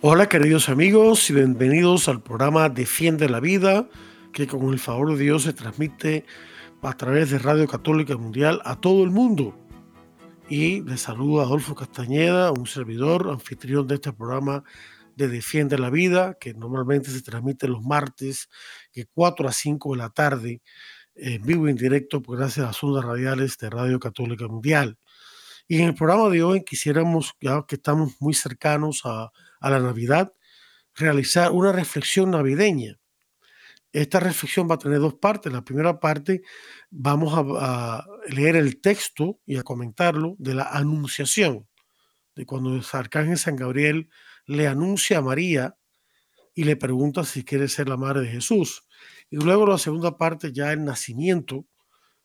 Hola queridos amigos y bienvenidos al programa Defiende la Vida, que con el favor de Dios se transmite a través de Radio Católica Mundial a todo el mundo. Y les saluda Adolfo Castañeda, un servidor, anfitrión de este programa de Defiende la Vida, que normalmente se transmite los martes de 4 a 5 de la tarde, en vivo y en directo, pues gracias a las ondas radiales de Radio Católica Mundial. Y en el programa de hoy quisiéramos, ya que estamos muy cercanos a, a la Navidad, realizar una reflexión navideña. Esta reflexión va a tener dos partes. La primera parte vamos a, leer el texto y a comentarlo de la anunciación, de cuando el arcángel San Gabriel le anuncia a María y le pregunta si quiere ser la madre de Jesús. Y luego la segunda parte ya el nacimiento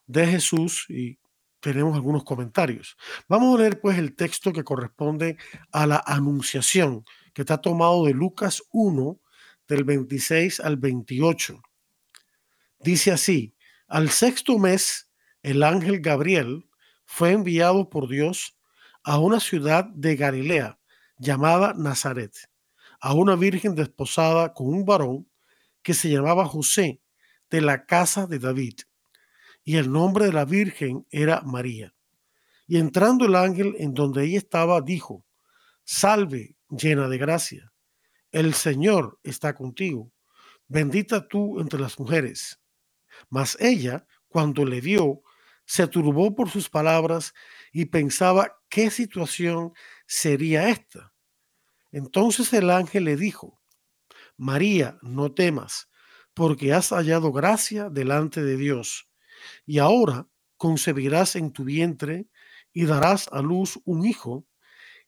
de Jesús y tenemos algunos comentarios. Vamos a leer pues el texto que corresponde a la anunciación que está tomado de Lucas 1, del 26 al 28. Dice así, al sexto mes, el ángel Gabriel fue enviado por Dios a una ciudad de Galilea llamada Nazaret, a una virgen desposada con un varón que se llamaba José, de la casa de David, y el nombre de la virgen era María. Y entrando el ángel en donde ella estaba, dijo, Salve, llena de gracia. El Señor está contigo. Bendita tú entre las mujeres. Mas ella, cuando le vio, se turbó por sus palabras y pensaba qué situación sería esta. Entonces el ángel le dijo, María, no temas, porque has hallado gracia delante de Dios, y ahora concebirás en tu vientre y darás a luz un hijo,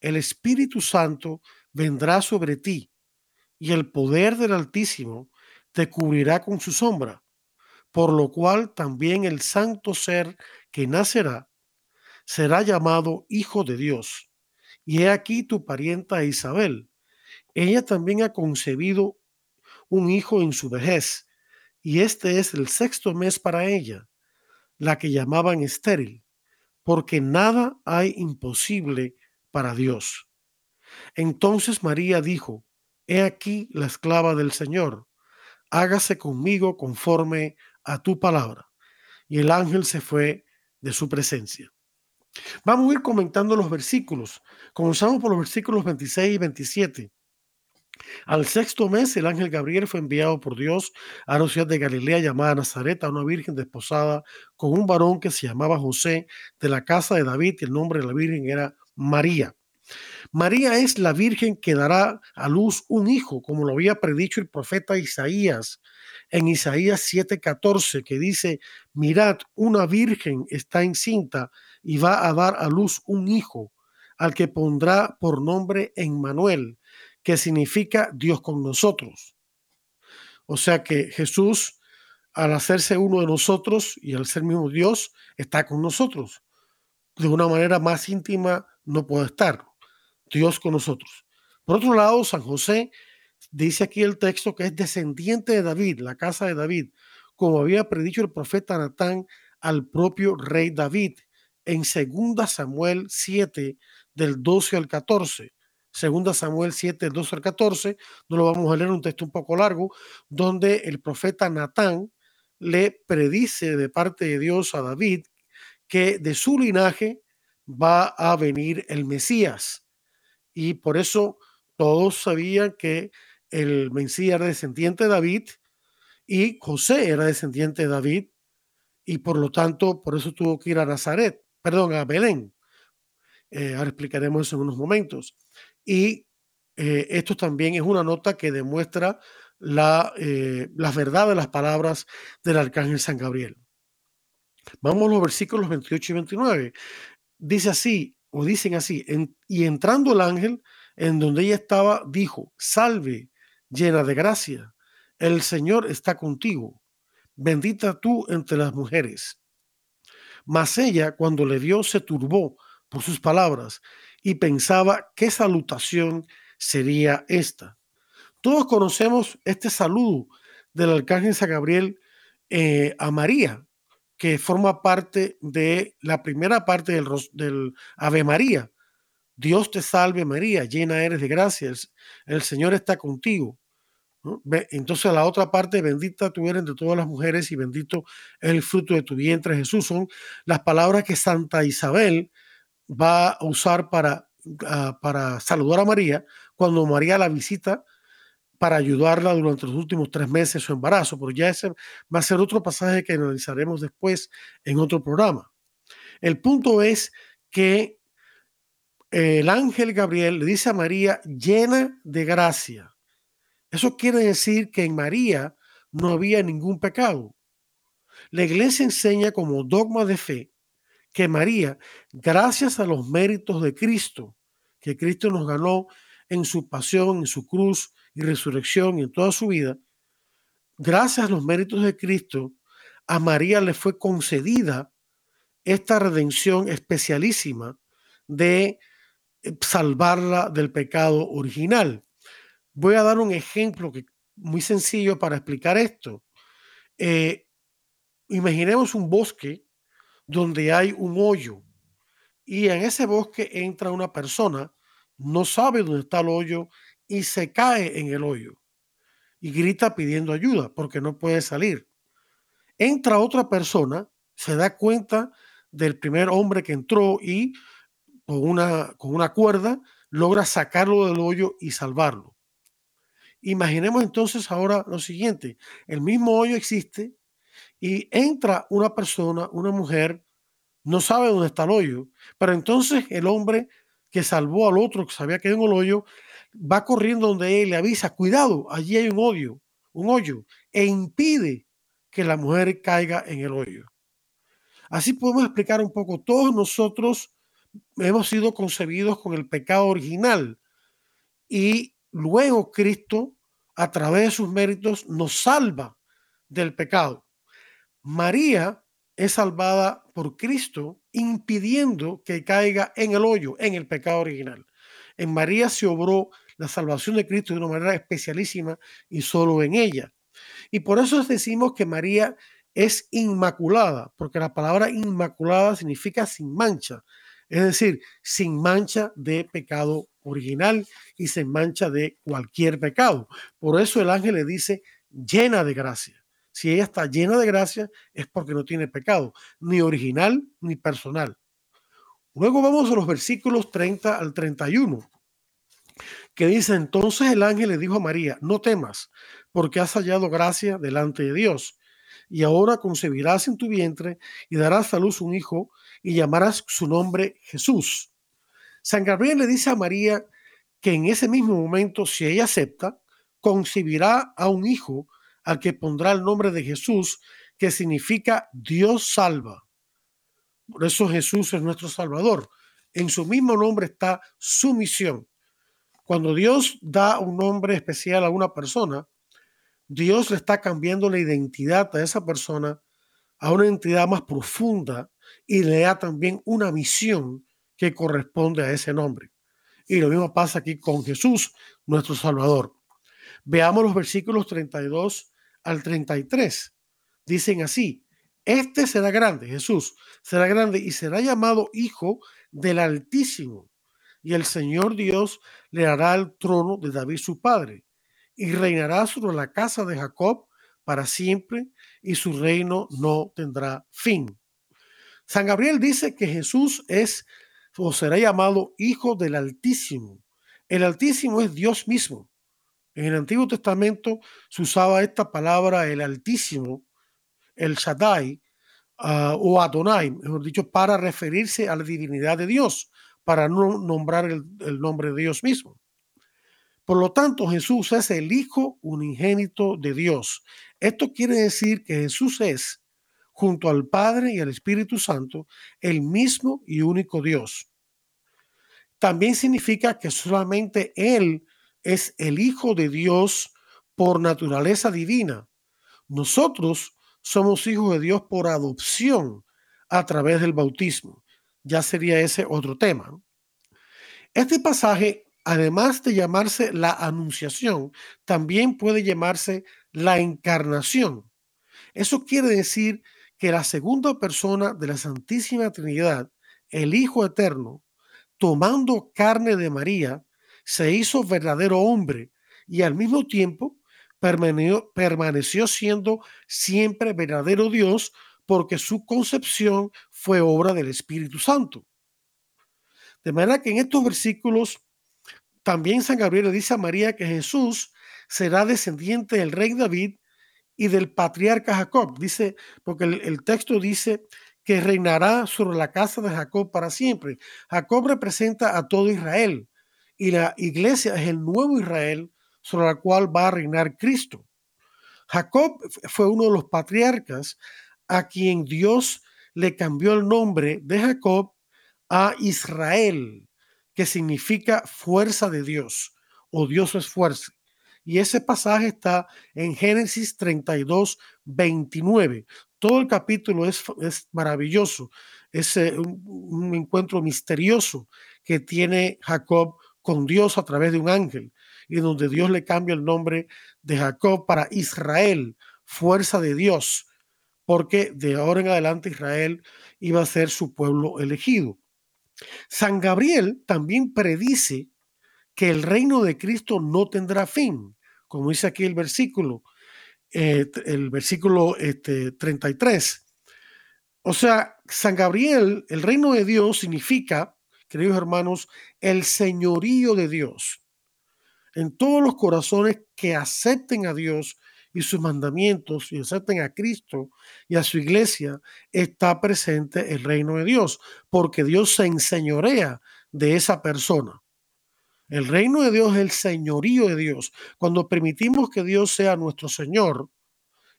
el Espíritu Santo vendrá sobre ti y el poder del Altísimo te cubrirá con su sombra, por lo cual también el santo ser que nacerá será llamado Hijo de Dios. Y he aquí tu parienta Isabel. Ella también ha concebido un hijo en su vejez, y este es el sexto mes para ella, la que llamaban estéril, porque nada hay imposible para Dios. Entonces María dijo, He aquí la esclava del Señor, hágase conmigo conforme a tu palabra. Y el ángel se fue de su presencia. Vamos a ir comentando los versículos. Comenzamos por los versículos 26 y 27. Al sexto mes, el ángel Gabriel fue enviado por Dios a una ciudad de Galilea llamada Nazaret, a una virgen desposada con un varón que se llamaba José, de la casa de David, y el nombre de la virgen era María. María es la virgen que dará a luz un hijo, como lo había predicho el profeta Isaías en Isaías 7:14, que dice, mirad, una virgen está encinta y va a dar a luz un hijo, al que pondrá por nombre Emmanuel, que significa Dios con nosotros. O sea que Jesús, al hacerse uno de nosotros y al ser mismo Dios, está con nosotros. De una manera más íntima no puede estar. Dios con nosotros. Por otro lado, San José dice aquí el texto que es descendiente de David, la casa de David, como había predicho el profeta Natán al propio rey David en 2 Samuel 7 del 12 al 14. Segunda Samuel 7, 12 al 14, no lo vamos a leer, un texto un poco largo, donde el profeta Natán le predice de parte de Dios a David que de su linaje va a venir el Mesías. Y por eso todos sabían que el Mesías era descendiente de David y José era descendiente de David y por lo tanto por eso tuvo que ir a Nazaret, perdón, a Belén. Eh, ahora explicaremos eso en unos momentos. Y eh, esto también es una nota que demuestra la, eh, las verdades de las palabras del arcángel San Gabriel. Vamos a los versículos 28 y 29. Dice así, o dicen así, y entrando el ángel en donde ella estaba, dijo, salve, llena de gracia, el Señor está contigo, bendita tú entre las mujeres. Mas ella, cuando le vio, se turbó por sus palabras y pensaba qué salutación sería esta. Todos conocemos este saludo del arcángel San Gabriel eh, a María, que forma parte de la primera parte del, del Ave María. Dios te salve María, llena eres de gracia, el, Señor está contigo. Entonces la otra parte, bendita tú eres de todas las mujeres y bendito el fruto de tu vientre Jesús. Son las palabras que Santa Isabel va a usar para, ah, para saludar a María cuando María la visita para ayudarla durante los últimos tres meses de su embarazo, pero ya ese va a ser otro pasaje que analizaremos después en otro programa. El punto es que el ángel Gabriel le dice a María llena de gracia. Eso quiere decir que en María no había ningún pecado. La iglesia enseña como dogma de fe que María, gracias a los méritos de Cristo, que Cristo nos ganó en su pasión, en su cruz y resurrección y en toda su vida, gracias a los méritos de Cristo, a María le fue concedida esta redención especialísima de eh, salvarla del pecado original. Voy a dar un ejemplo que, muy sencillo para explicar esto. Eh, imaginemos un bosque donde hay un hoyo y en ese bosque entra una persona no sabe dónde está el hoyo y se cae en el hoyo y grita pidiendo ayuda porque no puede salir. Entra otra persona, se da cuenta del primer hombre que entró y con una, con una cuerda logra sacarlo del hoyo y salvarlo. Imaginemos entonces ahora lo siguiente, el mismo hoyo existe y entra una persona, una mujer, no sabe dónde está el hoyo, pero entonces el hombre que salvó al otro que sabía que en el hoyo, va corriendo donde él le avisa, cuidado, allí hay un hoyo, un hoyo, e impide que la mujer caiga en el hoyo. Así podemos explicar un poco, todos nosotros hemos sido concebidos con el pecado original y luego Cristo, a través de sus méritos, nos salva del pecado. María es salvada por Cristo impidiendo que caiga en el hoyo, en el pecado original. En María se obró la salvación de Cristo de una manera especialísima y solo en ella. Y por eso decimos que María es inmaculada, porque la palabra inmaculada significa sin mancha, es decir, sin mancha de pecado original y sin mancha de cualquier pecado. Por eso el ángel le dice llena de gracia. Si ella está llena de gracia, es porque no tiene pecado, ni original ni personal. Luego vamos a los versículos 30 al 31, que dice, entonces el ángel le dijo a María, no temas, porque has hallado gracia delante de Dios, y ahora concebirás en tu vientre y darás a luz un hijo y llamarás su nombre Jesús. San Gabriel le dice a María que en ese mismo momento, si ella acepta, concebirá a un hijo al que pondrá el nombre de Jesús, que significa Dios salva. Por eso Jesús es nuestro Salvador. En su mismo nombre está su misión. Cuando Dios da un nombre especial a una persona, Dios le está cambiando la identidad a esa persona a una entidad más profunda y le da también una misión que corresponde a ese nombre. Y lo mismo pasa aquí con Jesús, nuestro Salvador. Veamos los versículos 32 al 33. Dicen así, este será grande, Jesús será grande y será llamado Hijo del Altísimo. Y el Señor Dios le hará el trono de David su padre, y reinará sobre la casa de Jacob para siempre, y su reino no tendrá fin. San Gabriel dice que Jesús es o será llamado Hijo del Altísimo. El Altísimo es Dios mismo. En el Antiguo Testamento se usaba esta palabra el Altísimo, el Shaddai ah, o Adonai, mejor dicho, para referirse a la divinidad de Dios, para no nombrar el, el nombre de Dios mismo. Por lo tanto, Jesús es el Hijo unigénito de Dios. Esto quiere decir que Jesús es, junto al Padre y al Espíritu Santo, el mismo y único Dios. También significa que solamente Él es el Hijo de Dios por naturaleza divina. Nosotros somos hijos de Dios por adopción a través del bautismo. Ya sería ese otro tema. Este pasaje, además de llamarse la anunciación, también puede llamarse la encarnación. Eso quiere decir que la segunda persona de la Santísima Trinidad, el Hijo Eterno, tomando carne de María, se hizo verdadero hombre y al mismo tiempo permaneció, permaneció siendo siempre verdadero Dios porque su concepción fue obra del Espíritu Santo. De manera que en estos versículos también San Gabriel le dice a María que Jesús será descendiente del rey David y del patriarca Jacob. Dice, porque el, el texto dice que reinará sobre la casa de Jacob para siempre. Jacob representa a todo Israel y la iglesia es el nuevo Israel sobre la cual va a reinar Cristo. Jacob fue uno de los patriarcas a quien Dios le cambió el nombre de Jacob a Israel, que significa fuerza de Dios o Dios es fuerza. Y ese pasaje está en Génesis 32, 29. Todo el capítulo es, maravilloso. Es eh, un, un encuentro misterioso que tiene Jacob con Dios a través de un ángel y donde Dios le cambia el nombre de Jacob para Israel, fuerza de Dios, porque de ahora en adelante Israel iba a ser su pueblo elegido. San Gabriel también predice que el reino de Cristo no tendrá fin, como dice aquí el versículo, eh, el versículo este, 33. O sea, San Gabriel, el reino de Dios significa queridos hermanos, el señorío de Dios. En todos los corazones que acepten a Dios y sus mandamientos y acepten a Cristo y a su iglesia, está presente el reino de Dios, porque Dios se enseñorea de esa persona. El reino de Dios es el señorío de Dios. Cuando permitimos que Dios sea nuestro Señor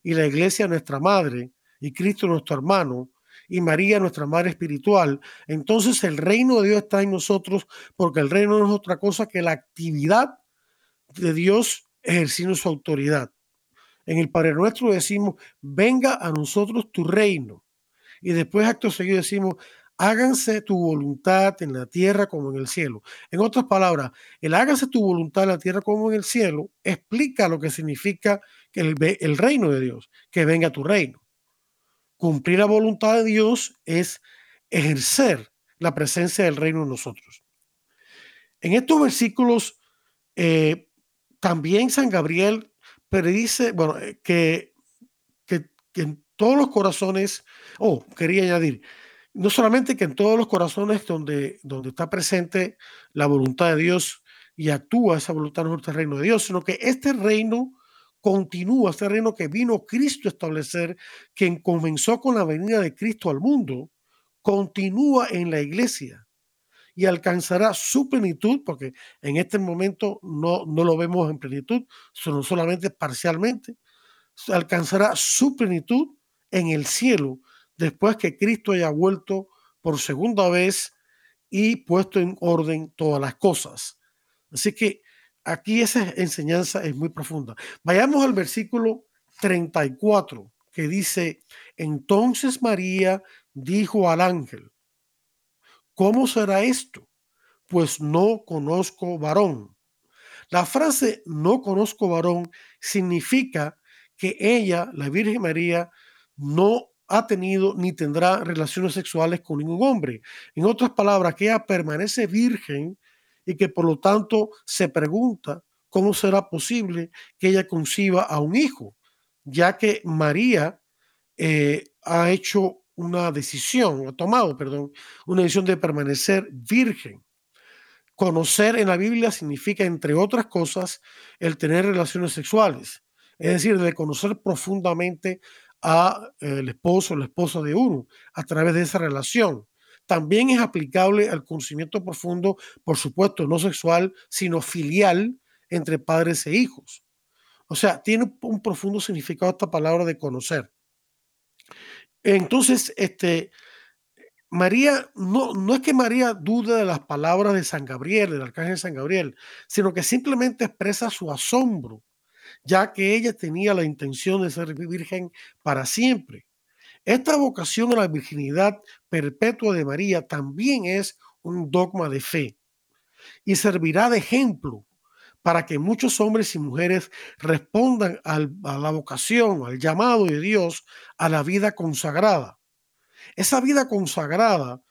y la iglesia nuestra madre y Cristo nuestro hermano, y María, nuestra Madre Espiritual, entonces el reino de Dios está en nosotros porque el reino no es otra cosa que la actividad de Dios ejerciendo su autoridad. En el Padre Nuestro decimos, venga a nosotros tu reino. Y después acto seguido decimos, háganse tu voluntad en la tierra como en el cielo. En otras palabras, el hágase tu voluntad en la tierra como en el cielo explica lo que significa el, el reino de Dios, que venga tu reino. Cumplir la voluntad de Dios es ejercer la presencia del reino en nosotros. En estos versículos, eh, también San Gabriel predice, bueno, eh, que, que, en todos los corazones, oh, quería añadir, no solamente que en todos los corazones donde, donde está presente la voluntad de Dios y actúa esa voluntad en nuestro reino de Dios, sino que este reino continúa este reino que vino Cristo a establecer, quien comenzó con la venida de Cristo al mundo, continúa en la iglesia y alcanzará su plenitud, porque en este momento no, no lo vemos en plenitud, sino solamente parcialmente, alcanzará su plenitud en el cielo después que Cristo haya vuelto por segunda vez y puesto en orden todas las cosas. Así que aquí esa enseñanza es muy profunda. Vayamos al versículo 34 que dice, entonces María dijo al ángel, ¿cómo será esto? Pues no conozco varón. La frase no conozco varón significa que ella, la Virgen María, no ha tenido ni tendrá relaciones sexuales con ningún hombre. En otras palabras, que ella permanece virgen y que por lo tanto se pregunta cómo será posible que ella conciba a un hijo, ya que María eh, ha hecho una decisión, ha tomado, perdón, una decisión de permanecer virgen. Conocer en la Biblia significa, entre otras cosas, el tener relaciones sexuales, es decir, de conocer profundamente a eh, el esposo o la esposa de uno a través de esa relación. También es aplicable al conocimiento profundo, por supuesto, no sexual, sino filial entre padres e hijos. O sea, tiene un profundo significado esta palabra de conocer. Entonces, este, María, no, no es que María dude de las palabras de San Gabriel, del arcángel San Gabriel, sino que simplemente expresa su asombro, ya que ella tenía la intención de ser virgen para siempre. Esta vocación a la virginidad perpetua de María también es un dogma de fe y servirá de ejemplo para que muchos hombres y mujeres respondan a la vocación, al llamado de Dios a la vida consagrada. Esa vida consagrada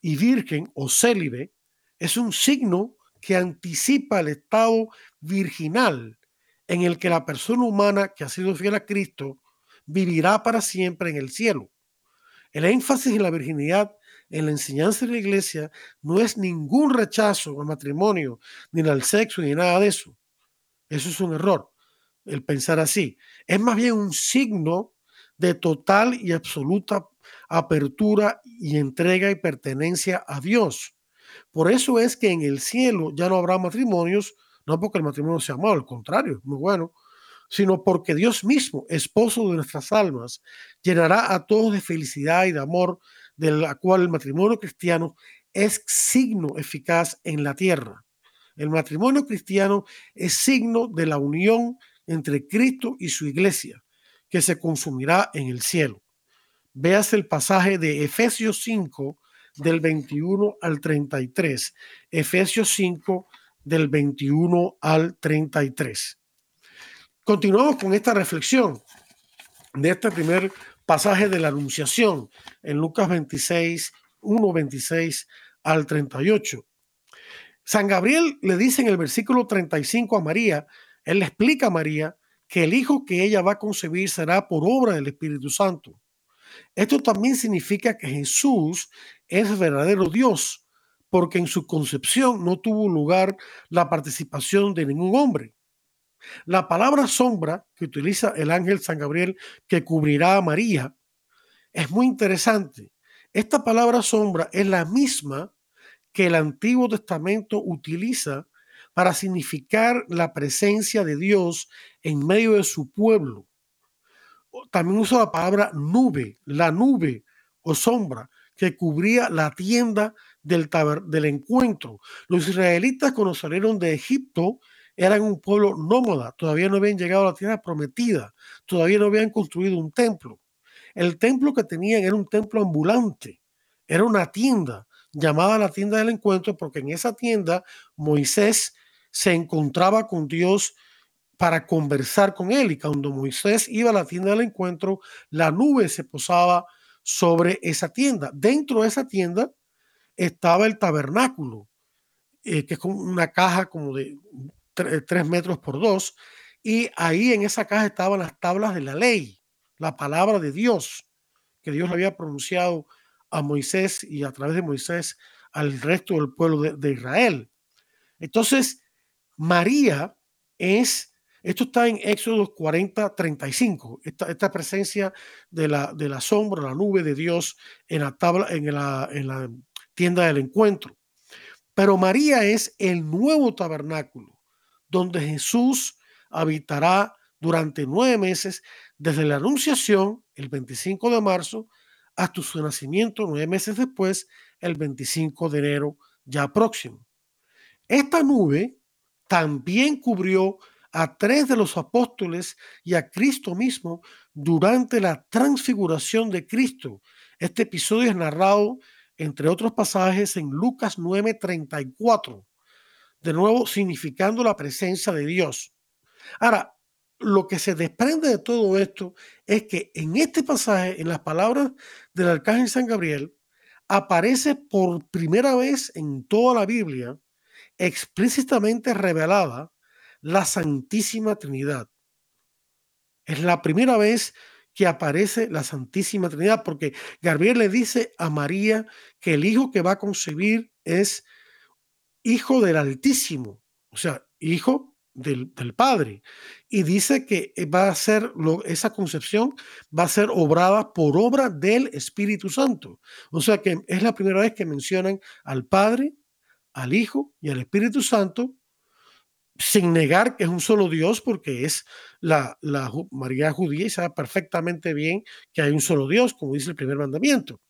y virgen o célibe es un signo que anticipa el estado virginal en el que la persona humana que ha sido fiel a Cristo vivirá para siempre en el cielo. El énfasis en la virginidad en la enseñanza de la iglesia no es ningún rechazo al matrimonio, ni al sexo, ni nada de eso. Eso es un error, el pensar así. Es más bien un signo de total y absoluta apertura y entrega y pertenencia a Dios. Por eso es que en el cielo ya no habrá matrimonios, no porque el matrimonio sea malo, al contrario, muy bueno, sino porque Dios mismo, esposo de nuestras almas, llenará a todos de felicidad y de amor, de la cual el matrimonio cristiano es signo eficaz en la tierra. El matrimonio cristiano es signo de la unión entre Cristo y su iglesia, que se consumirá en el cielo. Veas el pasaje de Efesios 5 del 21 al 33. Efesios 5 del 21 al 33. Continuamos con esta reflexión de este primer pasaje de la Anunciación en Lucas 26, 1, 26 al 38. San Gabriel le dice en el versículo 35 a María, él le explica a María que el hijo que ella va a concebir será por obra del Espíritu Santo. Esto también significa que Jesús es verdadero Dios, porque en su concepción no tuvo lugar la participación de ningún hombre. La palabra sombra que utiliza el ángel San Gabriel que cubrirá a María es muy interesante. Esta palabra sombra es la misma que el Antiguo Testamento utiliza para significar la presencia de Dios en medio de su pueblo. También usa la palabra nube, la nube o sombra que cubría la tienda del, del encuentro. Los israelitas cuando salieron de Egipto eran un pueblo nómada, todavía no habían llegado a la tierra prometida, todavía no habían construido un templo. El templo que tenían era un templo ambulante, era una tienda llamada la tienda del encuentro porque en esa tienda Moisés se encontraba con Dios para conversar con él y cuando Moisés iba a la tienda del encuentro, la nube se posaba sobre esa tienda. Dentro de esa tienda estaba el tabernáculo, eh, que es como una caja como de tres metros por dos, y ahí en esa caja estaban las tablas de la ley, la palabra de Dios, que Dios había pronunciado a Moisés y a través de Moisés al resto del pueblo de, Israel. Entonces, María es, esto está en Éxodo 40, 35, esta, esta presencia de la, de la sombra, la nube de Dios en la tabla, en la, en la tienda del encuentro. Pero María es el nuevo tabernáculo donde Jesús habitará durante nueve meses desde la anunciación, el 25 de marzo, hasta su nacimiento nueve meses después, el 25 de enero ya próximo. Esta nube también cubrió a tres de los apóstoles y a Cristo mismo durante la transfiguración de Cristo. Este episodio es narrado, entre otros pasajes, en Lucas 9:34 de nuevo significando la presencia de Dios. Ahora, lo que se desprende de todo esto es que en este pasaje, en las palabras del arcángel San Gabriel, aparece por primera vez en toda la Biblia explícitamente revelada la Santísima Trinidad. Es la primera vez que aparece la Santísima Trinidad, porque Gabriel le dice a María que el hijo que va a concebir es hijo del Altísimo, o sea, hijo del, Padre. Y dice que va a ser, esa concepción va a ser obrada por obra del Espíritu Santo. O sea que es la primera vez que mencionan al Padre, al Hijo y al Espíritu Santo, sin negar que es un solo Dios, porque es la, la María judía y sabe perfectamente bien que hay un solo Dios, como dice el primer mandamiento.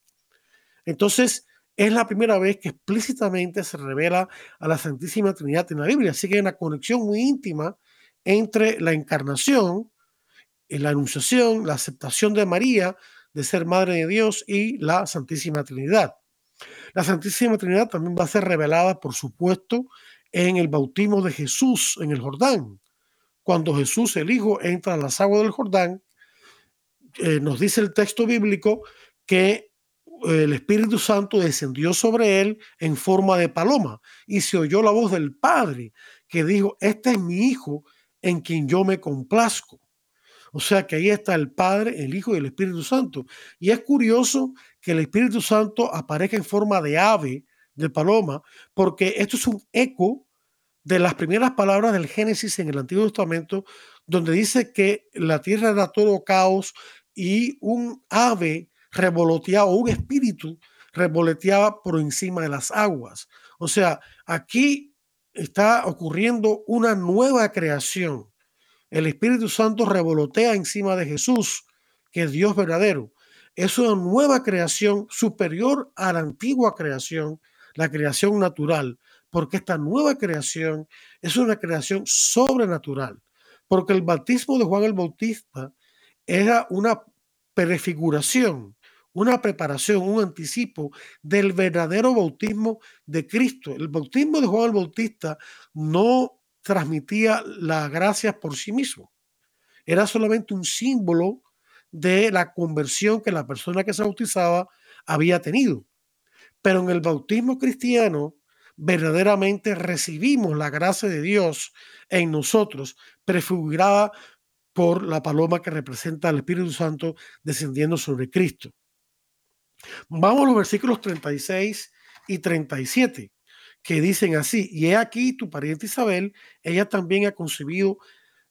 Entonces, es la primera vez que explícitamente se revela a la Santísima Trinidad en la Biblia. Así que hay una conexión muy íntima entre la encarnación, la anunciación, la aceptación de María de ser Madre de Dios y la Santísima Trinidad. La Santísima Trinidad también va a ser revelada, por supuesto, en el bautismo de Jesús en el Jordán. Cuando Jesús, el Hijo, entra a las aguas del Jordán, eh, nos dice el texto bíblico que el Espíritu Santo descendió sobre él en forma de paloma y se oyó la voz del Padre que dijo, este es mi Hijo en quien yo me complazco. O sea que ahí está el Padre, el Hijo y el Espíritu Santo. Y es curioso que el Espíritu Santo aparezca en forma de ave, de paloma, porque esto es un eco de las primeras palabras del Génesis en el Antiguo Testamento, donde dice que la tierra era todo caos y un ave revoloteaba, un espíritu revoloteaba por encima de las aguas. O sea, aquí está ocurriendo una nueva creación. El Espíritu Santo revolotea encima de Jesús, que es Dios verdadero. Es una nueva creación superior a la antigua creación, la creación natural, porque esta nueva creación es una creación sobrenatural, porque el bautismo de Juan el Bautista era una prefiguración una preparación, un anticipo del verdadero bautismo de Cristo. El bautismo de Juan el Bautista no transmitía la gracia por sí mismo. Era solamente un símbolo de la conversión que la persona que se bautizaba había tenido. Pero en el bautismo cristiano, verdaderamente recibimos la gracia de Dios en nosotros, prefigurada por la paloma que representa al Espíritu Santo descendiendo sobre Cristo. Vamos a los versículos 36 y 37, que dicen así, y he aquí tu pariente Isabel, ella también ha concebido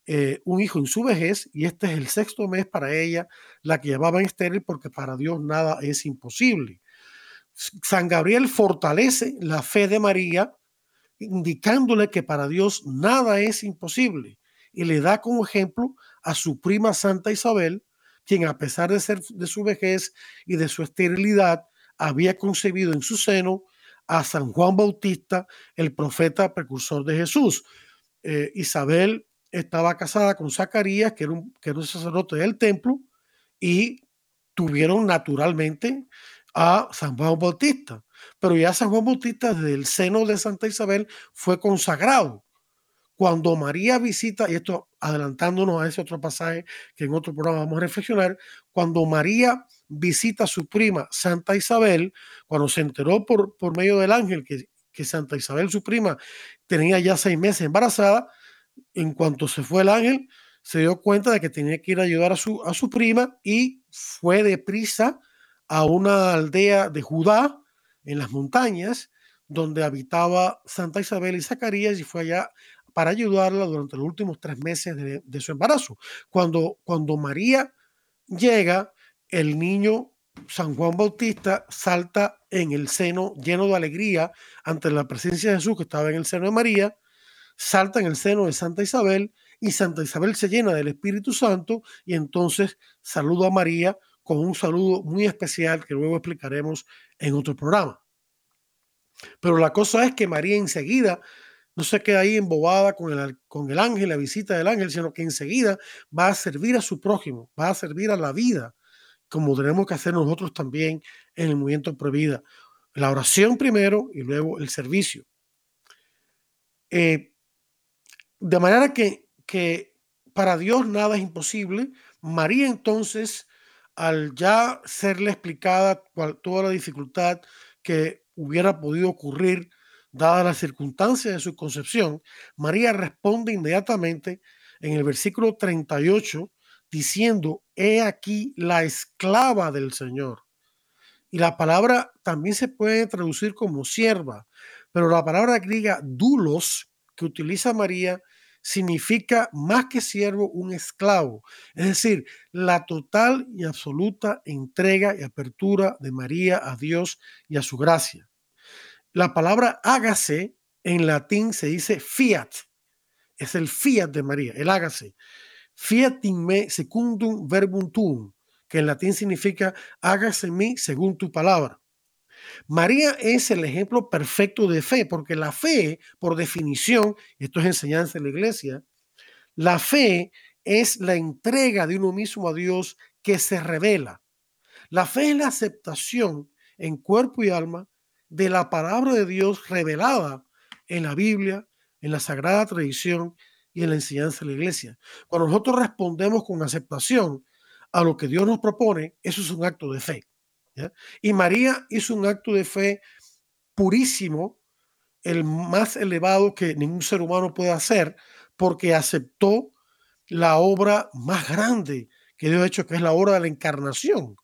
eh, un hijo en su vejez, y este es el sexto mes para ella, la que llamaban estéril, porque para Dios nada es imposible. San Gabriel fortalece la fe de María, indicándole que para Dios nada es imposible, y le da como ejemplo a su prima Santa Isabel, quien a pesar de, ser, de su vejez y de su esterilidad, había concebido en su seno a San Juan Bautista, el profeta precursor de Jesús. Eh, Isabel estaba casada con Zacarías, que era, un, que era un sacerdote del templo, y tuvieron naturalmente a San Juan Bautista. Pero ya San Juan Bautista desde el seno de Santa Isabel fue consagrado. Cuando María visita, y esto adelantándonos a ese otro pasaje que en otro programa vamos a reflexionar, cuando María visita a su prima Santa Isabel, cuando se enteró por, por medio del ángel que, que Santa Isabel, su prima, tenía ya seis meses embarazada, en cuanto se fue el ángel, se dio cuenta de que tenía que ir a ayudar a su, a su prima y fue deprisa a una aldea de Judá, en las montañas, donde habitaba Santa Isabel y Zacarías, y fue allá para ayudarla durante los últimos tres meses de, su embarazo. Cuando, cuando María llega, el niño San Juan Bautista salta en el seno lleno de alegría ante la presencia de Jesús que estaba en el seno de María, salta en el seno de Santa Isabel y Santa Isabel se llena del Espíritu Santo y entonces saluda a María con un saludo muy especial que luego explicaremos en otro programa. Pero la cosa es que María enseguida no se queda ahí embobada con el, con el ángel, la visita del ángel, sino que enseguida va a servir a su prójimo, va a servir a la vida, como tenemos que hacer nosotros también en el movimiento Provida. La oración primero y luego el servicio. Eh, de manera que, que para Dios nada es imposible. María entonces, al ya serle explicada toda la dificultad que hubiera podido ocurrir Dadas las circunstancias de su concepción, María responde inmediatamente en el versículo 38 diciendo, he aquí la esclava del Señor. Y la palabra también se puede traducir como sierva, Pero la palabra griega dulos que utiliza María significa más que siervo, un esclavo. Es decir, la total y absoluta entrega y apertura de María a Dios y a su gracia. La palabra hágase en latín se dice fiat. Es el fiat de María, el hágase. Fiat in me secundum verbum tuum, que en latín significa hágase en mí según tu palabra. María es el ejemplo perfecto de fe, porque la fe, por definición, esto es enseñanza en la iglesia, la fe es la entrega de uno mismo a Dios que se revela. La fe es la aceptación en cuerpo y alma de la palabra de Dios revelada en la Biblia, en la sagrada tradición y en la enseñanza de la iglesia. Cuando nosotros respondemos con aceptación a lo que Dios nos propone, eso es un acto de fe. Y María hizo un acto de fe purísimo, el más elevado que ningún ser humano puede hacer, porque aceptó la obra más grande que Dios ha hecho, que es la obra de la encarnación.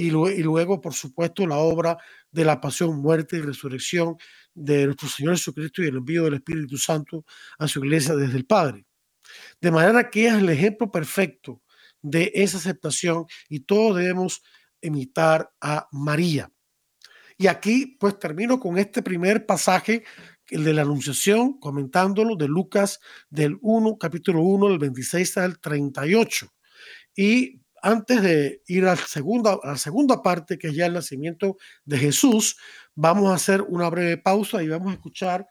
Y, luego, por supuesto, la obra de la pasión, muerte y resurrección de nuestro Señor Jesucristo y el envío del Espíritu Santo a su iglesia desde el Padre. De manera que es el ejemplo perfecto de esa aceptación y todos debemos imitar a María. Y aquí pues termino con este primer pasaje, el de la Anunciación, comentándolo de Lucas del 1, capítulo 1, del 26 al 38. Y antes de ir a la segunda, a la segunda parte, que es ya el nacimiento de Jesús, vamos a hacer una breve pausa y vamos a escuchar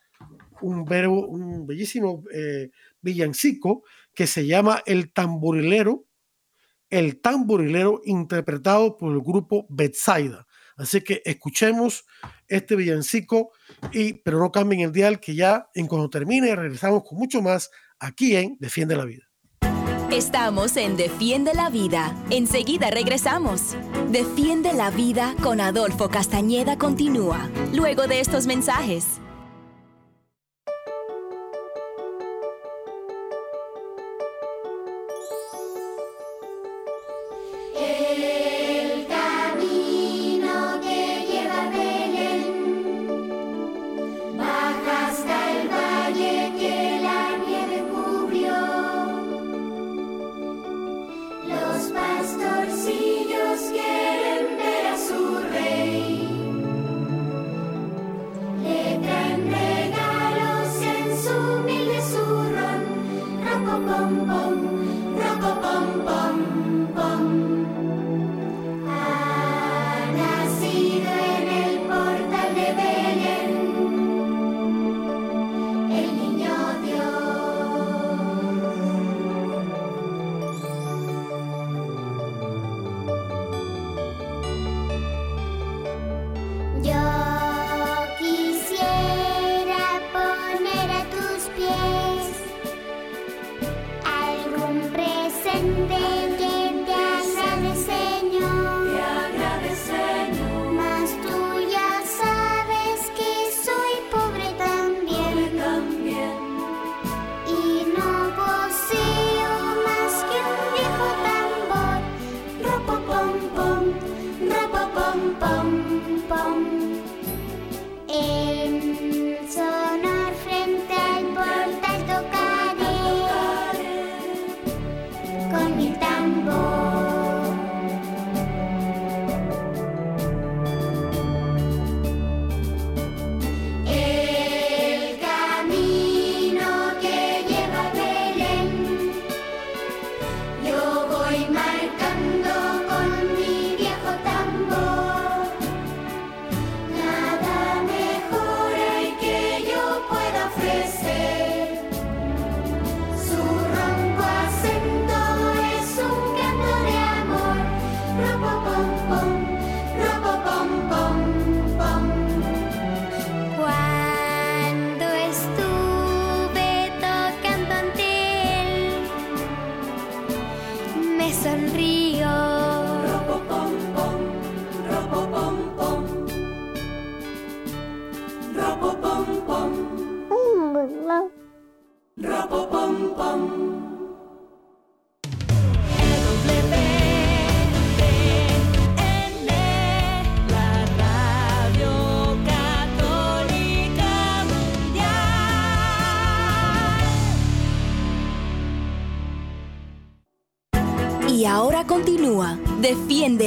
un verbo, un bellísimo eh, villancico que se llama El tamborilero el tamborilero interpretado por el grupo Betsaida. Así que escuchemos este villancico, y, pero no cambien el dial, que ya en cuando termine regresamos con mucho más aquí en Defiende la Vida. Estamos en Defiende la Vida. Enseguida regresamos. Defiende la Vida con Adolfo Castañeda continúa, luego de estos mensajes.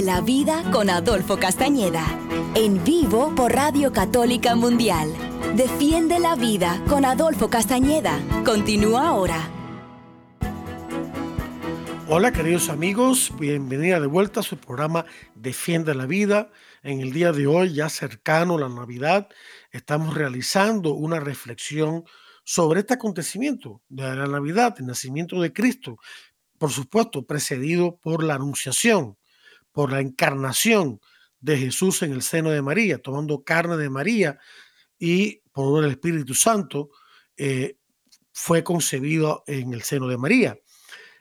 La Vida con Adolfo Castañeda. En vivo por Radio Católica Mundial. Defiende la Vida con Adolfo Castañeda. Continúa ahora. Hola queridos amigos, bienvenida de vuelta a su programa Defiende la Vida. En el día de hoy, ya cercano a la Navidad, estamos realizando una reflexión sobre este acontecimiento de la Navidad, el nacimiento de Cristo, por supuesto, precedido por la anunciación, por la encarnación de Jesús en el seno de María, tomando carne de María y por el Espíritu Santo, eh, fue concebido en el seno de María.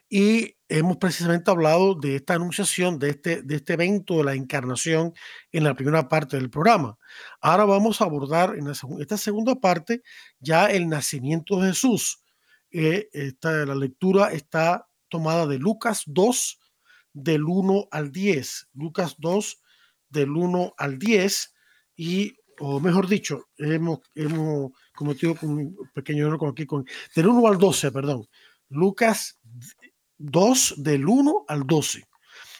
Y hemos precisamente hablado de esta anunciación, de este, de este evento de la encarnación en la primera parte del programa. Ahora vamos a abordar en esta segunda parte ya el nacimiento de Jesús. Eh, esta, la lectura está tomada de Lucas 2, del 1 al 10. Lucas 2, del 1 al 10. Y, o mejor dicho, hemos, hemos cometido un pequeño error aquí, con, del 1 al 12, perdón. Lucas 2, del 1 al 12.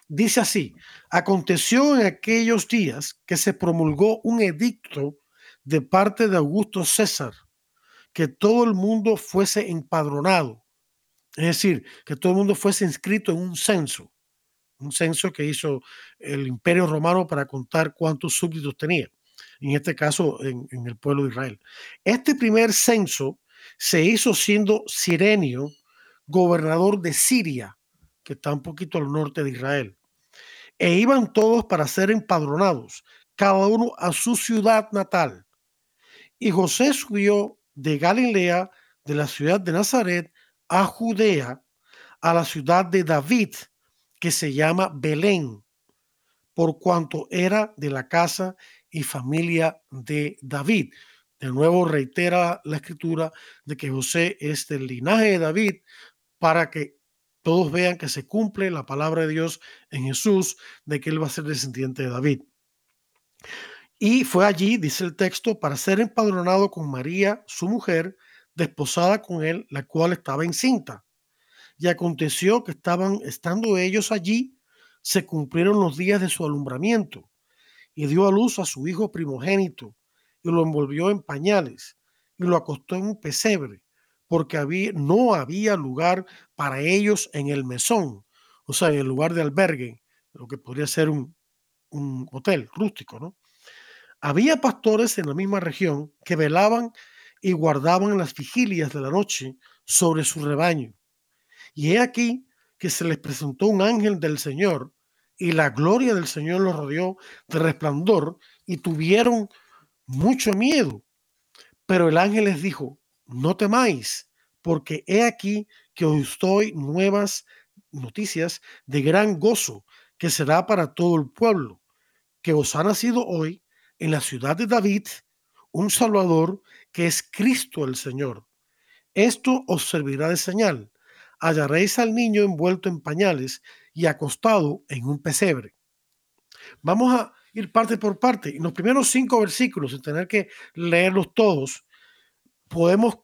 Dice así, aconteció en aquellos días que se promulgó un edicto de parte de Augusto César, que todo el mundo fuese empadronado es decir, que todo el mundo fuese inscrito en un censo, un censo que hizo el Imperio Romano para contar cuántos súbditos tenía, en este caso en, el pueblo de Israel. Este primer censo se hizo siendo Sirenio gobernador de Siria, que está un poquito al norte de Israel. E iban todos para ser empadronados, cada uno a su ciudad natal. Y José subió de Galilea, de la ciudad de Nazaret, a Judea, a la ciudad de David, que se llama Belén, por cuanto era de la casa y familia de David. De nuevo reitera la escritura de que José es del linaje de David para que todos vean que se cumple la palabra de Dios en Jesús de que él va a ser descendiente de David. Y fue allí, dice el texto, para ser empadronado con María, su mujer, desposada con él, la cual estaba encinta. Y aconteció que estaban, estando ellos allí, se cumplieron los días de su alumbramiento, y dio a luz a su hijo primogénito, y lo envolvió en pañales, y lo acostó en un pesebre, porque había, no había lugar para ellos en el mesón, o sea, en el lugar de albergue, lo que podría ser un, un hotel rústico, ¿no? Había pastores en la misma región que velaban y guardaban las vigilias de la noche sobre su rebaño. Y he aquí que se les presentó un ángel del Señor y la gloria del Señor los rodeó de resplandor y tuvieron mucho miedo. Pero el ángel les dijo, no temáis, porque he aquí que os estoy nuevas noticias de gran gozo que será para todo el pueblo, que os ha nacido hoy en la ciudad de David un Salvador que es Cristo el Señor. Esto os servirá de señal. Hallaréis al niño envuelto en pañales y acostado en un pesebre. Vamos a ir parte por parte. En los primeros cinco versículos, sin tener que leerlos todos, podemos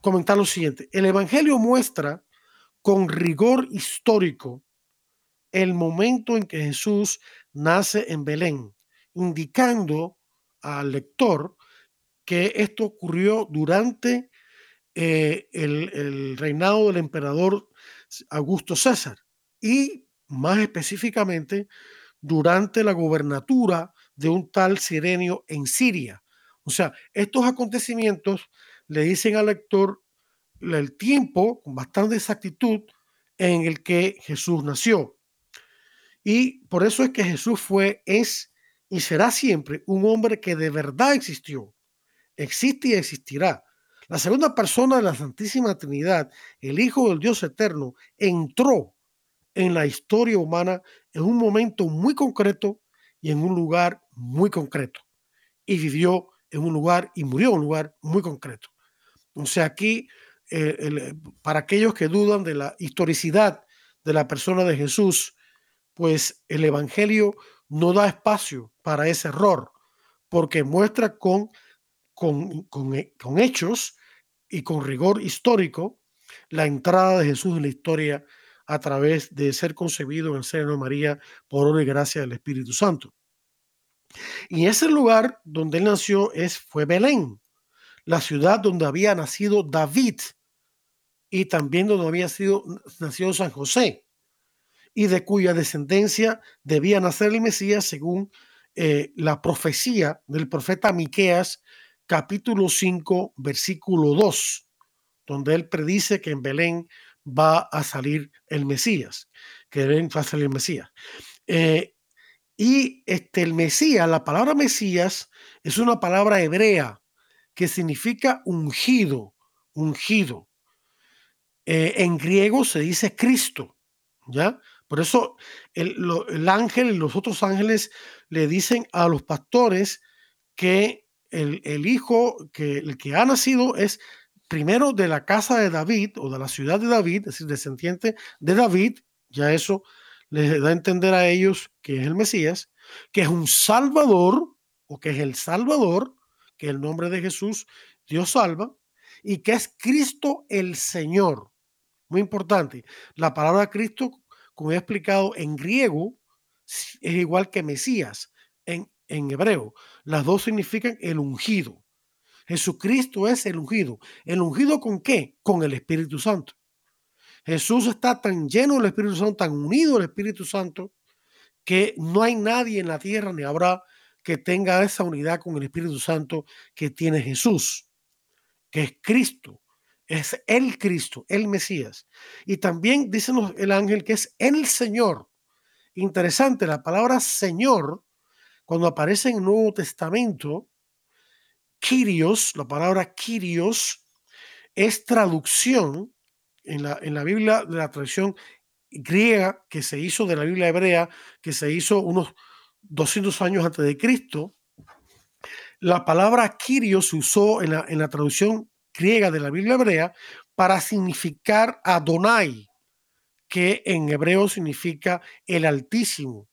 comentar lo siguiente. El Evangelio muestra con rigor histórico el momento en que Jesús nace en Belén, indicando al lector que esto ocurrió durante eh, el, reinado del emperador Augusto César y más específicamente durante la gobernatura de un tal Sirenio en Siria. O sea, estos acontecimientos le dicen al lector el tiempo con bastante exactitud en el que Jesús nació. Y por eso es que Jesús fue, es y será siempre un hombre que de verdad existió existe y existirá. La segunda persona de la Santísima Trinidad, el Hijo del Dios Eterno, entró en la historia humana en un momento muy concreto y en un lugar muy concreto. Y vivió en un lugar y murió en un lugar muy concreto. O sea, aquí, eh, para aquellos que dudan de la historicidad de la persona de Jesús, pues el Evangelio no da espacio para ese error, porque muestra con eh, con, hechos y con rigor histórico la entrada de Jesús en la historia a través de ser concebido en el seno de María por obra y gracia del Espíritu Santo. Y ese lugar donde él nació es, fue Belén, la ciudad donde había nacido David y también donde había sido, nacido San José y de cuya descendencia debía nacer el Mesías según eh, la profecía del profeta Miqueas, capítulo 5, versículo 2, donde él predice que en Belén va a salir el Mesías, que Belén va a salir el Mesías. Eh, y este, el Mesías, la palabra Mesías es una palabra hebrea que significa ungido, ungido. Eh, en griego se dice Cristo, ¿ya? Por eso el, ángel y los otros ángeles le dicen a los pastores que el, hijo, que el que ha nacido es primero de la casa de David o de la ciudad de David, es decir, descendiente de David, ya eso les da a entender a ellos que es el Mesías, que es un Salvador o que es el Salvador, que el nombre de Jesús, Dios salva, y que es Cristo el Señor. Muy importante. La palabra Cristo como he explicado, en griego es igual que Mesías en, hebreo. Las dos significan el ungido. Jesucristo es el ungido. ¿El ungido con qué? Con el Espíritu Santo. Jesús está tan lleno del Espíritu Santo, tan unido al Espíritu Santo, que no hay nadie en la tierra ni habrá que tenga esa unidad con el Espíritu Santo que tiene Jesús, que es Cristo, es el Cristo, el Mesías. Y también dice el ángel que es el Señor. Interesante, la palabra Señor, cuando aparece en el Nuevo Testamento, Kyrios, la palabra Kyrios, es traducción en la, en la Biblia de la traducción griega que se hizo de la Biblia hebrea, que se hizo unos 200 años antes de Cristo. La palabra Kyrios se usó en la, en la traducción griega de la Biblia hebrea para significar Adonai, que en hebreo significa el Altísimo,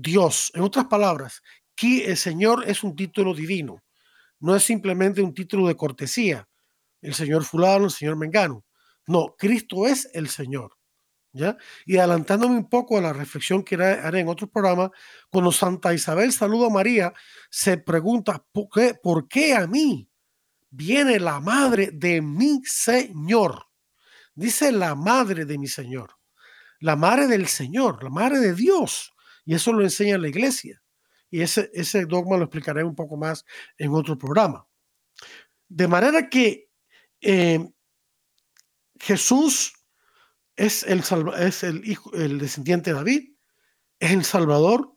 Dios. En otras palabras, aquí el Señor es un título divino, no es simplemente un título de cortesía, el Señor fulano, el Señor mengano. No, Cristo es el Señor. ¿Ya? Y adelantándome un poco a la reflexión que haré en otro programa, cuando Santa Isabel saluda a María, se pregunta, ¿por qué, ¿por qué a mí? viene la madre de mi Señor. Dice la madre de mi Señor. La madre del Señor, la madre de Dios. Y eso lo enseña la iglesia. Y ese, ese dogma lo explicaré un poco más en otro programa. De manera que eh, Jesús es el, es el hijo, el descendiente de David, es el Salvador,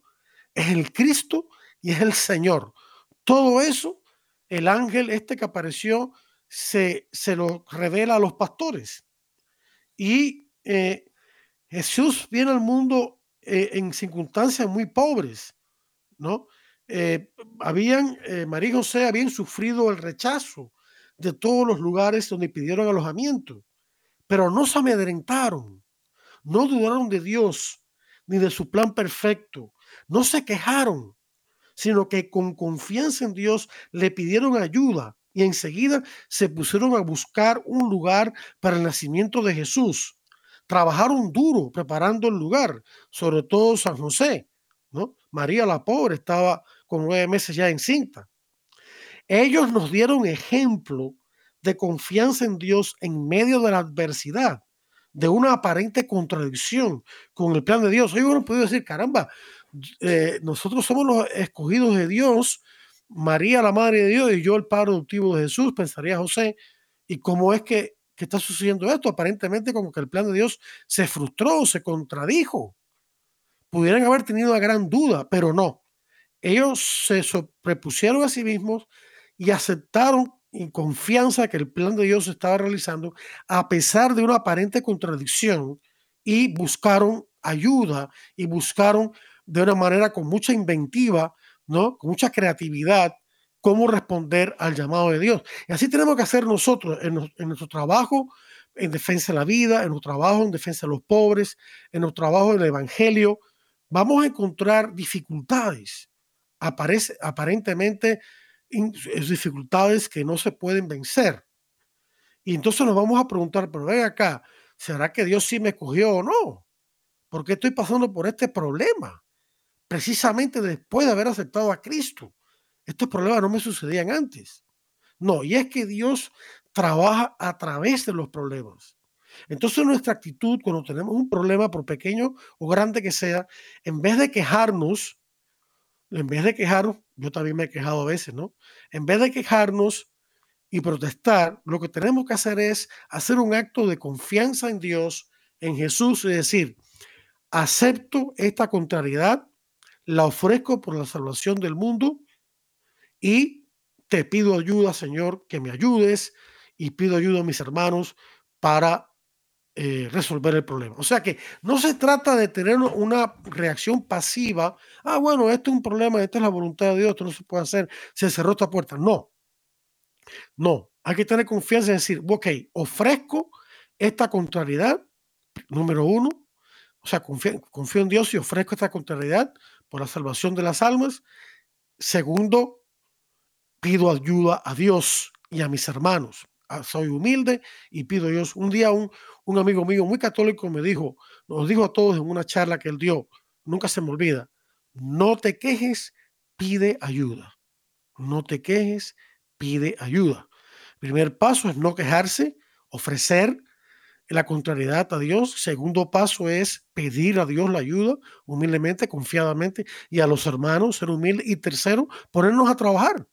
es el Cristo y es el Señor. Todo eso el ángel este que apareció se, se lo revela a los pastores. Y eh, Jesús viene al mundo eh, en circunstancias muy pobres, ¿no? Eh, habían, María y José habían sufrido el rechazo de todos los lugares donde pidieron alojamiento, pero no se amedrentaron, no dudaron de Dios ni de su plan perfecto, no se quejaron, sino que con confianza en Dios le pidieron ayuda y enseguida se pusieron a buscar un lugar para el nacimiento de Jesús. Trabajaron duro preparando el lugar, sobre todo San José, ¿no? María la pobre estaba con nueve meses ya encinta. Ellos nos dieron ejemplo de confianza en Dios en medio de la adversidad, de una aparente contradicción con el plan de Dios. Hoy uno puede decir, caramba, eh, nosotros somos los escogidos de Dios, María la Madre de Dios y yo el Padre adoptivo de Jesús, pensaría José, ¿y cómo es que, que está sucediendo esto? Aparentemente como que el plan de Dios se frustró, se contradijo. Pudieran haber tenido una gran duda, pero no. Ellos se sobrepusieron a sí mismos y aceptaron en confianza que el plan de Dios se estaba realizando a pesar de una aparente contradicción y buscaron ayuda y buscaron de una manera con mucha inventiva, ¿no? Con mucha creatividad, cómo responder al llamado de Dios. Y así tenemos que hacer nosotros en, nuestro trabajo en defensa de la vida, en nuestro trabajo en defensa de los pobres, en nuestro trabajo en el Evangelio. Vamos a encontrar dificultades, aparece, aparentemente dificultades que no se pueden vencer. Y entonces nos vamos a preguntar, pero ven acá, ¿será que Dios sí me cogió o no? ¿Por qué estoy pasando por este problema? Precisamente después de haber aceptado a Cristo. Estos problemas no me sucedían antes. No, y es que Dios trabaja a través de los problemas. Entonces nuestra actitud cuando tenemos un problema, por pequeño o grande que sea, en vez de quejarnos, en vez de quejarnos, yo también me he quejado a veces, ¿no? En vez de quejarnos y protestar, lo que tenemos que hacer es hacer un acto de confianza en Dios, en Jesús, y decir, acepto esta contrariedad, la ofrezco por la salvación del mundo y te pido ayuda, Señor, que me ayudes y pido ayuda a mis hermanos para eh, resolver el problema. O sea que no se trata de tener una reacción pasiva. Ah, bueno, esto es un problema, esta es la voluntad de Dios, esto no se puede hacer, se cerró esta puerta. No, no, hay que tener confianza en decir, ok, ofrezco esta contrariedad, número uno, o sea, confío, confío en Dios y ofrezco esta contrariedad por la salvación de las almas. Segundo, pido ayuda a Dios y a mis hermanos. Ah, soy humilde y pido a Dios. Un día un, un amigo mío muy católico me dijo, nos dijo a todos en una charla que él dio, nunca se me olvida, no te quejes, pide ayuda. No te quejes, pide ayuda. primer paso es no quejarse, ofrecer la contrariedad a Dios. Segundo paso es pedir a Dios la ayuda humildemente, confiadamente, y a los hermanos ser humildes. Y tercero, ponernos a trabajar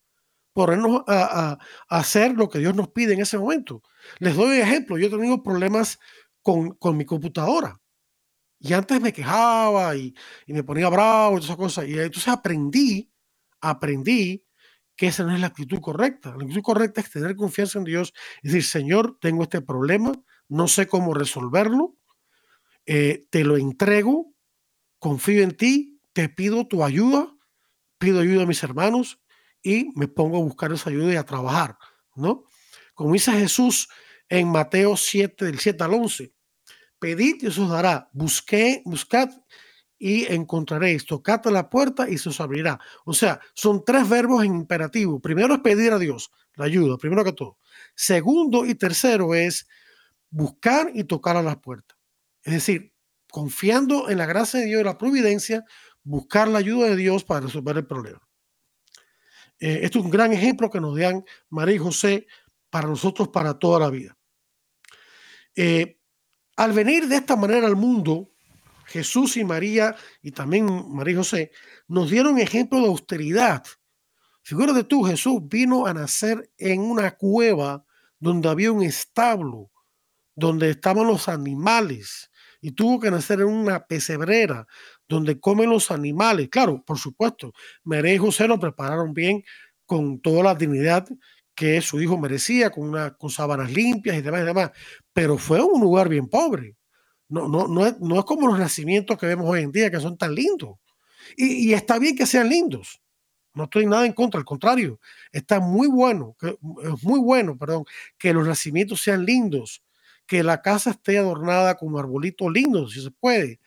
ponernos a, hacer lo que Dios nos pide en ese momento. Les doy un ejemplo. Yo he tenido problemas con, mi computadora. Y antes me quejaba y, me ponía bravo y esas cosas. Y entonces aprendí, aprendí que esa no es la actitud correcta. La actitud correcta es tener confianza en Dios y decir, Señor, tengo este problema, no sé cómo resolverlo, eh, te lo entrego, confío en ti, te pido tu ayuda, pido ayuda a mis hermanos y me pongo a buscar esa ayuda y a trabajar, ¿no? Como dice Jesús en Mateo 7, del 7 al 11, pedid y os dará, busqué, buscad y encontraréis, tocad la puerta y se os abrirá. O sea, son tres verbos en imperativo. Primero es pedir a Dios la ayuda, primero que todo. Segundo y tercero es buscar y tocar a las puertas. Es decir, confiando en la gracia de Dios y la providencia, buscar la ayuda de Dios para resolver el problema. Eh, es un gran ejemplo que nos dan María y José para nosotros para toda la vida. Eh, al venir de esta manera al mundo, Jesús y María, y también María y José, nos dieron ejemplo de austeridad. Figúrate tú, Jesús vino a nacer en una cueva donde había un establo, donde estaban los animales, y tuvo que nacer en una pesebrera donde comen los animales. Claro, por supuesto, María y José lo prepararon bien con toda la dignidad que su hijo merecía, con, una, con sábanas limpias y demás y demás, pero fue un lugar bien pobre. No, no, no, es, no es como los nacimientos que vemos hoy en día, que son tan lindos. Y, y está bien que sean lindos. No estoy nada en contra, al contrario, está muy bueno, que, es muy bueno, perdón, que los nacimientos sean lindos, que la casa esté adornada con arbolitos lindos, si se puede,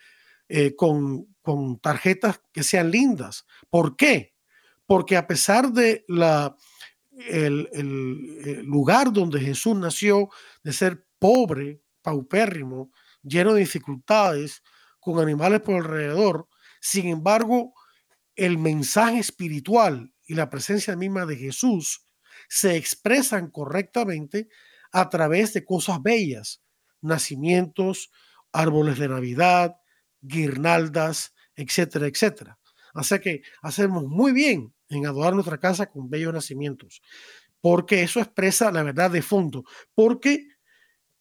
eh, con, con tarjetas que sean lindas. ¿Por qué? Porque a pesar de la, el, lugar donde Jesús nació, de ser pobre, paupérrimo, lleno de dificultades, con animales por alrededor, sin embargo, el mensaje espiritual y la presencia misma de Jesús se expresan correctamente a través de cosas bellas, nacimientos, árboles de Navidad, guirnaldas, etcétera, etcétera. Así que hacemos muy bien en adorar nuestra casa con bellos nacimientos, porque eso expresa la verdad de fondo, porque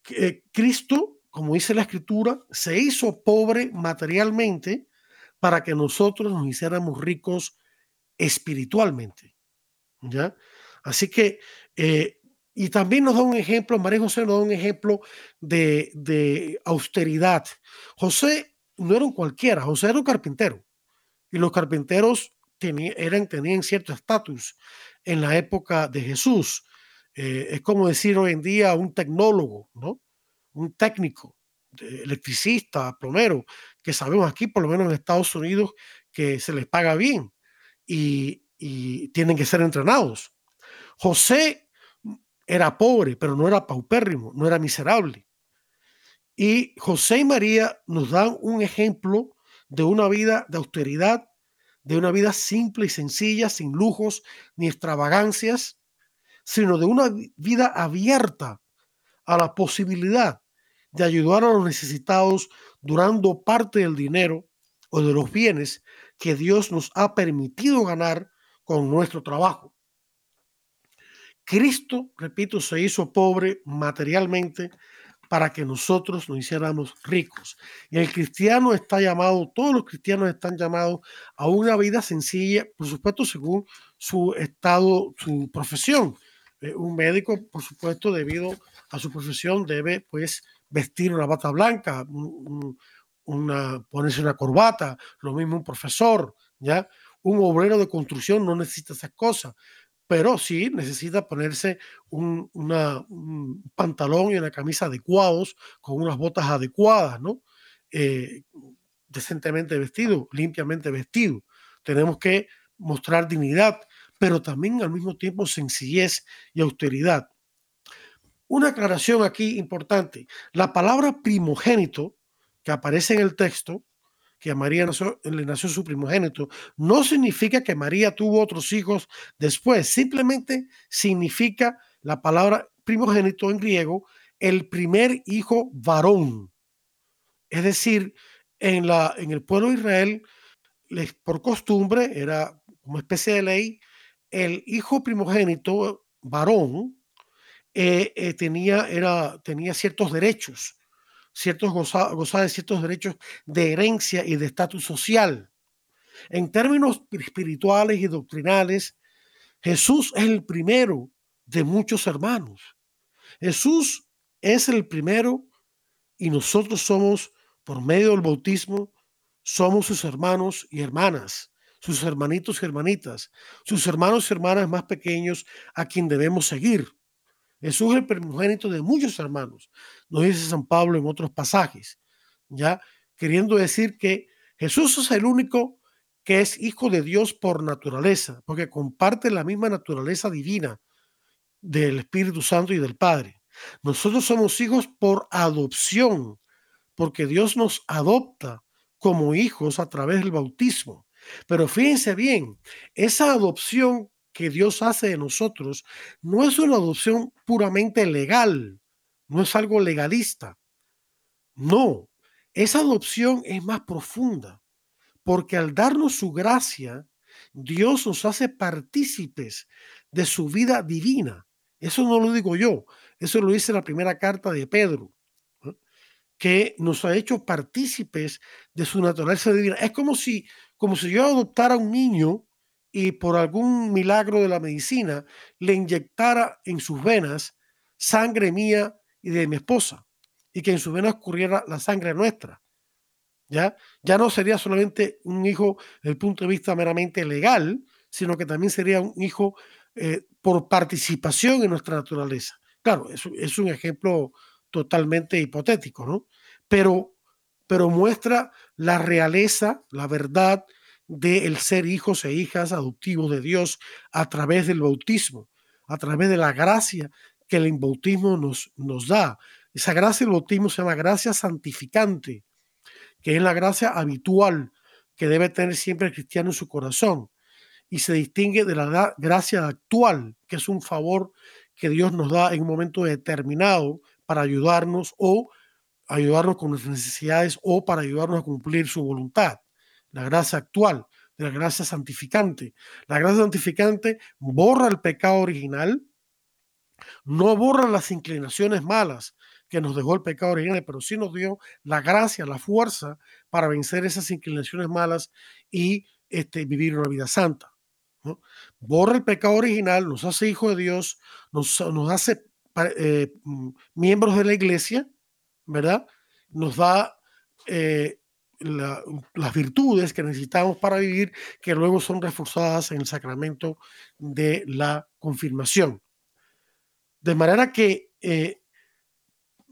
eh, Cristo, como dice la escritura, se hizo pobre materialmente para que nosotros nos hiciéramos ricos espiritualmente. ¿Ya? Así que, eh, y también nos da un ejemplo, María José nos da un ejemplo de, de austeridad. José no era un cualquiera, José era un carpintero. Y los carpinteros tenían, tenían cierto estatus en la época de Jesús. Eh, es como decir hoy en día un tecnólogo, ¿no? Un técnico, electricista, plomero, que sabemos aquí, por lo menos en Estados Unidos, que se les paga bien y, y tienen que ser entrenados. José era pobre, pero no era paupérrimo, no era miserable. Y José y María nos dan un ejemplo de una vida de austeridad, de una vida simple y sencilla, sin lujos ni extravagancias, sino de una vida abierta a la posibilidad de ayudar a los necesitados durando parte del dinero o de los bienes que Dios nos ha permitido ganar con nuestro trabajo. Cristo, repito, se hizo pobre materialmente para que nosotros nos hiciéramos ricos. Y el cristiano está llamado, todos los cristianos están llamados a una vida sencilla, por supuesto, según su estado, su profesión. Eh, un médico, por supuesto, debido a su profesión, debe pues vestir una bata blanca, una, ponerse una corbata, lo mismo un profesor, ¿ya? Un obrero de construcción no necesita esas cosas, pero sí necesita ponerse un, pantalón y una camisa adecuados, con unas botas adecuadas, ¿no? Eh, decentemente vestido, limpiamente vestido. Tenemos que mostrar dignidad, pero también al mismo tiempo sencillez y austeridad. Una aclaración aquí importante. La palabra primogénito que aparece en el texto, que a María le nació su primogénito, no significa que María tuvo otros hijos después, simplemente significa la palabra primogénito en griego, el primer hijo varón. Es decir, en, la, en el pueblo de Israel, por costumbre, era como especie de ley, el hijo primogénito varón eh, eh, tenía, era, tenía ciertos derechos, ciertos gozaba, de ciertos derechos de herencia y de estatus social. En términos espirituales y doctrinales, Jesús es el primero de muchos hermanos. Jesús es el primero y nosotros somos, por medio del bautismo, somos sus hermanos y hermanas, sus hermanitos y hermanitas, sus hermanos y hermanas más pequeños a quien debemos seguir. Jesús es el primogénito de muchos hermanos, nos dice San Pablo en otros pasajes, ya queriendo decir que Jesús es el único que es hijo de Dios por naturaleza, porque comparte la misma naturaleza divina del Espíritu Santo y del Padre. Nosotros somos hijos por adopción, porque Dios nos adopta como hijos a través del bautismo. Pero fíjense bien, esa adopción que Dios hace de nosotros no es una adopción puramente legal, no es algo legalista. No, esa adopción es más profunda, porque al darnos su gracia, Dios nos hace partícipes de su vida divina. Eso no lo digo yo, eso lo dice la primera carta de Pedro, que nos ha hecho partícipes de su naturaleza divina. Es como si, como si yo adoptara a un niño y por algún milagro de la medicina le inyectara en sus venas sangre mía y de mi esposa y que en sus venas corriera la sangre nuestra. ¿Ya? ya no sería solamente un hijo desde el punto de vista meramente legal, sino que también sería un hijo eh, por participación en nuestra naturaleza. Claro, es, es un ejemplo totalmente hipotético, ¿no? Pero, pero muestra la realeza, la verdad, de el ser hijos e hijas adoptivos de Dios a través del bautismo, a través de la gracia que el bautismo nos, nos da. Esa gracia del bautismo se llama gracia santificante, que es la gracia habitual que debe tener siempre el cristiano en su corazón y se distingue de la gracia actual, que es un favor que Dios nos da en un momento determinado para ayudarnos o ayudarnos con nuestras necesidades o para ayudarnos a cumplir su voluntad la gracia actual, la gracia santificante. La gracia santificante borra el pecado original, no borra las inclinaciones malas que nos dejó el pecado original, pero sí nos dio la gracia, la fuerza para vencer esas inclinaciones malas y este, vivir una vida santa. Borra el pecado original, nos hace hijos de Dios, nos, hace eh, mm, miembros de la iglesia, ¿verdad? Nos da eh, las virtudes que necesitamos para vivir, que luego son reforzadas en el sacramento de la confirmación. De manera que eh,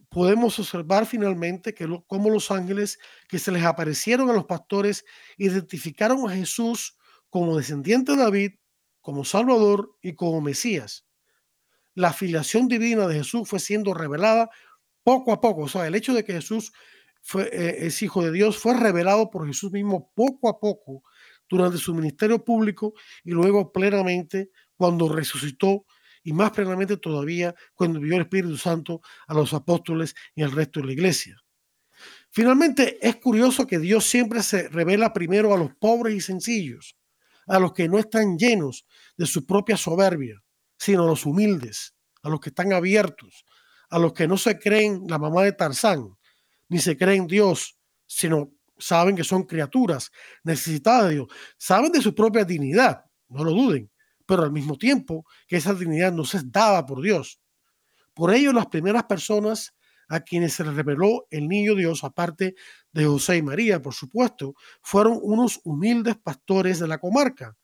podemos observar finalmente que como los ángeles que se les aparecieron a los pastores identificaron a Jesús como descendiente de David, como Salvador y como Mesías. La filiación divina de Jesús fue siendo revelada poco a poco. O sea, el hecho de que Jesús fue, eh, es hijo de Dios fue revelado por Jesús mismo poco a poco durante su ministerio público y luego plenamente cuando resucitó y más plenamente todavía cuando envió el Espíritu Santo a los apóstoles y al resto de la iglesia. Finalmente, es curioso que Dios siempre se revela primero a los pobres y sencillos, a los que no están llenos de su propia soberbia, sino a los humildes, a los que están abiertos, a los que no se creen la mamá de Tarzán, ni se creen Dios, sino saben que son criaturas necesitadas de Dios, saben de su propia dignidad, no lo duden, pero al mismo tiempo que esa dignidad no es dada por Dios. Por ello, las primeras personas a quienes se reveló el niño Dios, aparte de José y María, por supuesto, fueron unos humildes pastores de la comarca.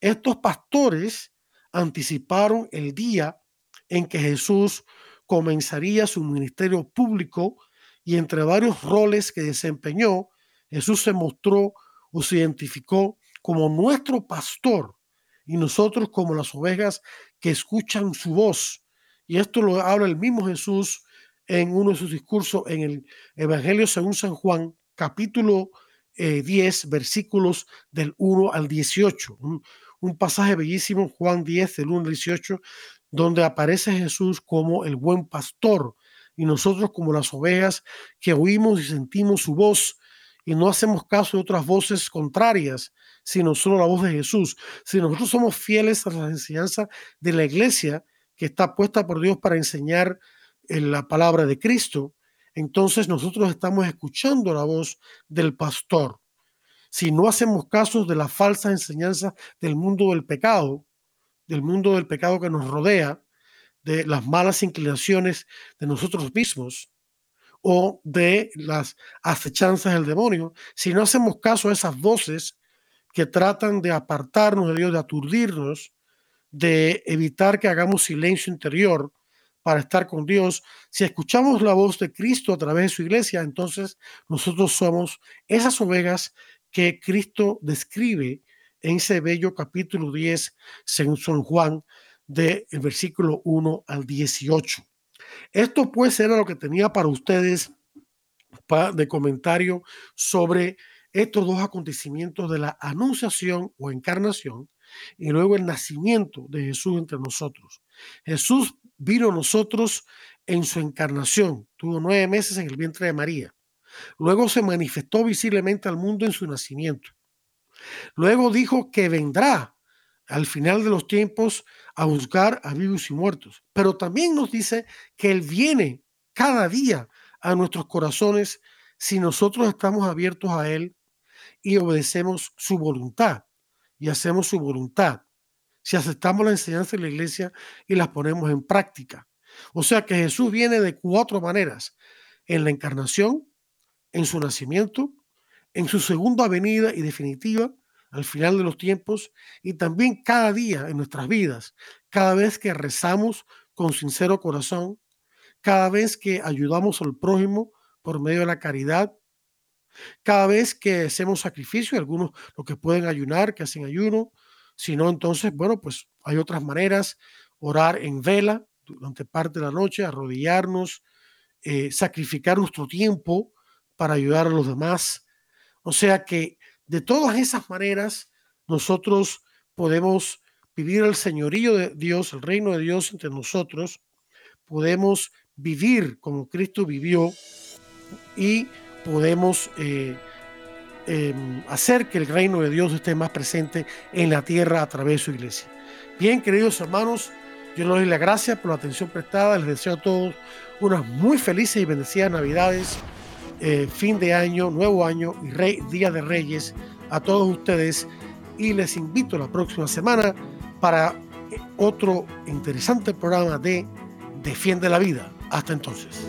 Estos pastores anticiparon el día en que Jesús comenzaría su ministerio público y entre varios roles que desempeñó, Jesús se mostró o se identificó como nuestro pastor y nosotros como las ovejas que escuchan su voz. Y esto lo habla el mismo Jesús en uno de sus discursos en el Evangelio según San Juan, capítulo 10, eh, versículos del 1 al 18. Un, un, pasaje bellísimo, Juan 10, del 1 al 18, donde aparece Jesús como el buen pastor y nosotros como las ovejas que oímos y sentimos su voz y no hacemos caso de otras voces contrarias, sino solo la voz de Jesús. Si nosotros somos fieles a la enseñanza de la iglesia que está puesta por Dios para enseñar en la palabra de Cristo, entonces nosotros estamos escuchando la voz del pastor. Si no hacemos caso de la falsa enseñanza del mundo del pecado, del mundo del pecado que nos rodea, de las malas inclinaciones de nosotros mismos o de las acechanzas del demonio, si no hacemos caso a esas voces que tratan de apartarnos de Dios, de aturdirnos, de evitar que hagamos silencio interior, para estar con Dios. Si escuchamos la voz de Cristo a través de su iglesia, entonces nosotros somos esas ovejas que Cristo describe en ese bello capítulo 10, según Juan, del versículo 1 al 18. Esto puede ser lo que tenía para ustedes de comentario sobre estos dos acontecimientos de la anunciación o encarnación y luego el nacimiento de Jesús entre nosotros. Jesús vino a nosotros en su encarnación, tuvo nueve meses en el vientre de María. Luego se manifestó visiblemente al mundo en su nacimiento. Luego dijo que vendrá al final de los tiempos a juzgar a vivos y muertos. Pero también nos dice que Él viene cada día a nuestros corazones si nosotros estamos abiertos a Él y obedecemos su voluntad y hacemos su voluntad si aceptamos la enseñanza de la iglesia y las ponemos en práctica. O sea que Jesús viene de cuatro maneras, en la encarnación, en su nacimiento, en su segunda venida y definitiva, al final de los tiempos, y también cada día en nuestras vidas, cada vez que rezamos con sincero corazón, cada vez que ayudamos al prójimo por medio de la caridad, cada vez que hacemos sacrificio, algunos los que pueden ayunar, que hacen ayuno, si no, entonces, bueno, pues hay otras maneras, orar en vela durante parte de la noche, arrodillarnos, eh, sacrificar nuestro tiempo para ayudar a los demás. O sea que de todas esas maneras, nosotros podemos vivir el señorío de Dios, el reino de Dios entre nosotros, podemos vivir como Cristo vivió y podemos eh, Em, hacer que el reino de Dios esté más presente en la tierra a través de su iglesia. Bien, queridos hermanos, yo les doy la gracia por la atención prestada. Les deseo a todos unas muy felices y bendecidas Navidades, eh, fin de año, nuevo año y rey, Día de Reyes a todos ustedes. Y les invito la próxima semana para otro interesante programa de Defiende la Vida. Hasta entonces.